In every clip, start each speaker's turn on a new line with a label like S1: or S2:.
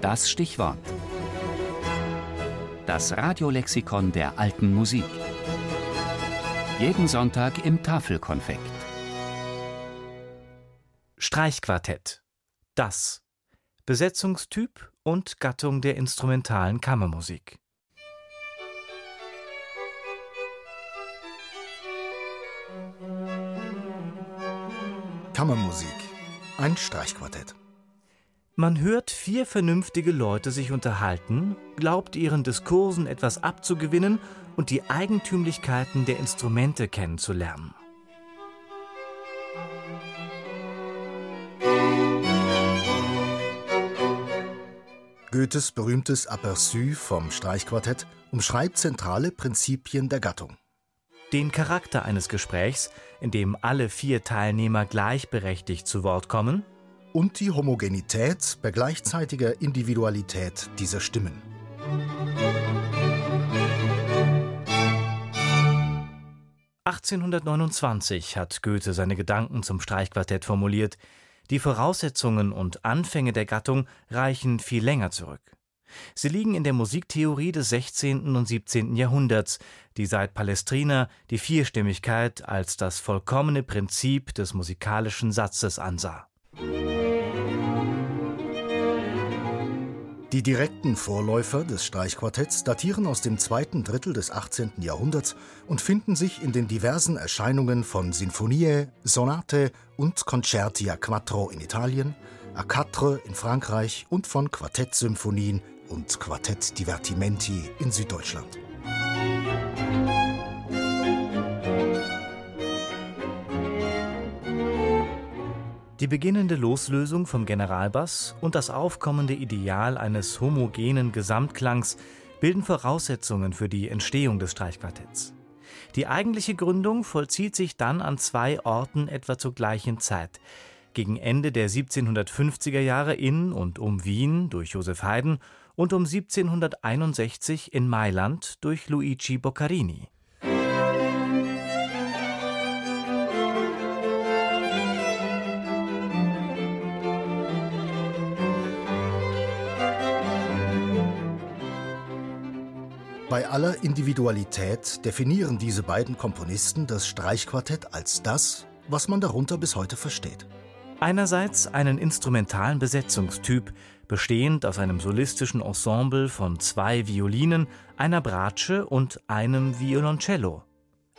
S1: Das Stichwort. Das Radiolexikon der alten Musik. Jeden Sonntag im Tafelkonfekt.
S2: Streichquartett. Das. Besetzungstyp und Gattung der instrumentalen Kammermusik.
S3: Kammermusik. Ein Streichquartett.
S2: Man hört vier vernünftige Leute sich unterhalten, glaubt ihren Diskursen etwas abzugewinnen und die Eigentümlichkeiten der Instrumente kennenzulernen.
S3: Goethes berühmtes Aperçu vom Streichquartett umschreibt zentrale Prinzipien der Gattung.
S2: Den Charakter eines Gesprächs, in dem alle vier Teilnehmer gleichberechtigt zu Wort kommen,
S3: und die Homogenität bei gleichzeitiger Individualität dieser Stimmen.
S2: (1829) hat Goethe seine Gedanken zum Streichquartett formuliert. Die Voraussetzungen und Anfänge der Gattung reichen viel länger zurück. Sie liegen in der Musiktheorie des 16. und 17. Jahrhunderts, die seit Palestrina die Vierstimmigkeit als das vollkommene Prinzip des musikalischen Satzes ansah
S3: Die direkten Vorläufer des Streichquartetts datieren aus dem zweiten Drittel des 18. Jahrhunderts und finden sich in den diversen Erscheinungen von Sinfonie, Sonate und Concerti a quattro in Italien, a quatre in Frankreich und von Quartettsymphonien und Quartett Divertimenti in Süddeutschland.
S2: Die beginnende Loslösung vom Generalbass und das aufkommende Ideal eines homogenen Gesamtklangs bilden Voraussetzungen für die Entstehung des Streichquartetts. Die eigentliche Gründung vollzieht sich dann an zwei Orten etwa zur gleichen Zeit. Gegen Ende der 1750er Jahre in und um Wien durch Joseph Haydn und um 1761 in Mailand durch Luigi Boccarini.
S3: Bei aller Individualität definieren diese beiden Komponisten das Streichquartett als das, was man darunter bis heute versteht.
S2: Einerseits einen instrumentalen Besetzungstyp, bestehend aus einem solistischen Ensemble von zwei Violinen, einer Bratsche und einem Violoncello.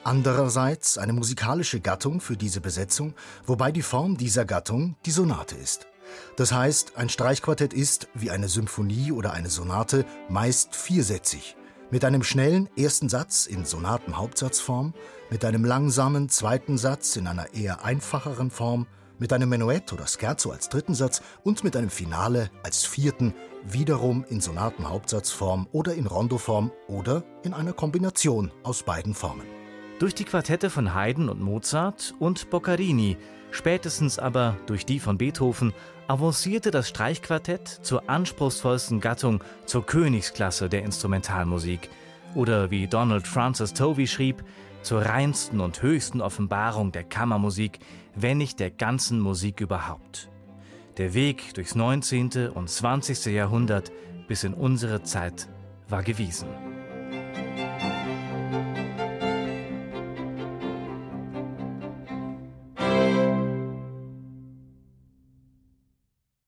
S3: Andererseits eine musikalische Gattung für diese Besetzung, wobei die Form dieser Gattung die Sonate ist. Das heißt, ein Streichquartett ist, wie eine Symphonie oder eine Sonate, meist viersätzig, mit einem schnellen ersten Satz in Sonatenhauptsatzform, mit einem langsamen zweiten Satz in einer eher einfacheren Form, mit einem Menuett oder Scherzo als dritten Satz und mit einem Finale als vierten, wiederum in Sonatenhauptsatzform oder in Rondoform oder in einer Kombination aus beiden Formen.
S2: Durch die Quartette von Haydn und Mozart und Boccarini, spätestens aber durch die von Beethoven, avancierte das Streichquartett zur anspruchsvollsten Gattung, zur Königsklasse der Instrumentalmusik oder wie Donald Francis Tovey schrieb, zur reinsten und höchsten Offenbarung der Kammermusik, wenn nicht der ganzen Musik überhaupt. Der Weg durchs 19. und 20. Jahrhundert bis in unsere Zeit war gewiesen.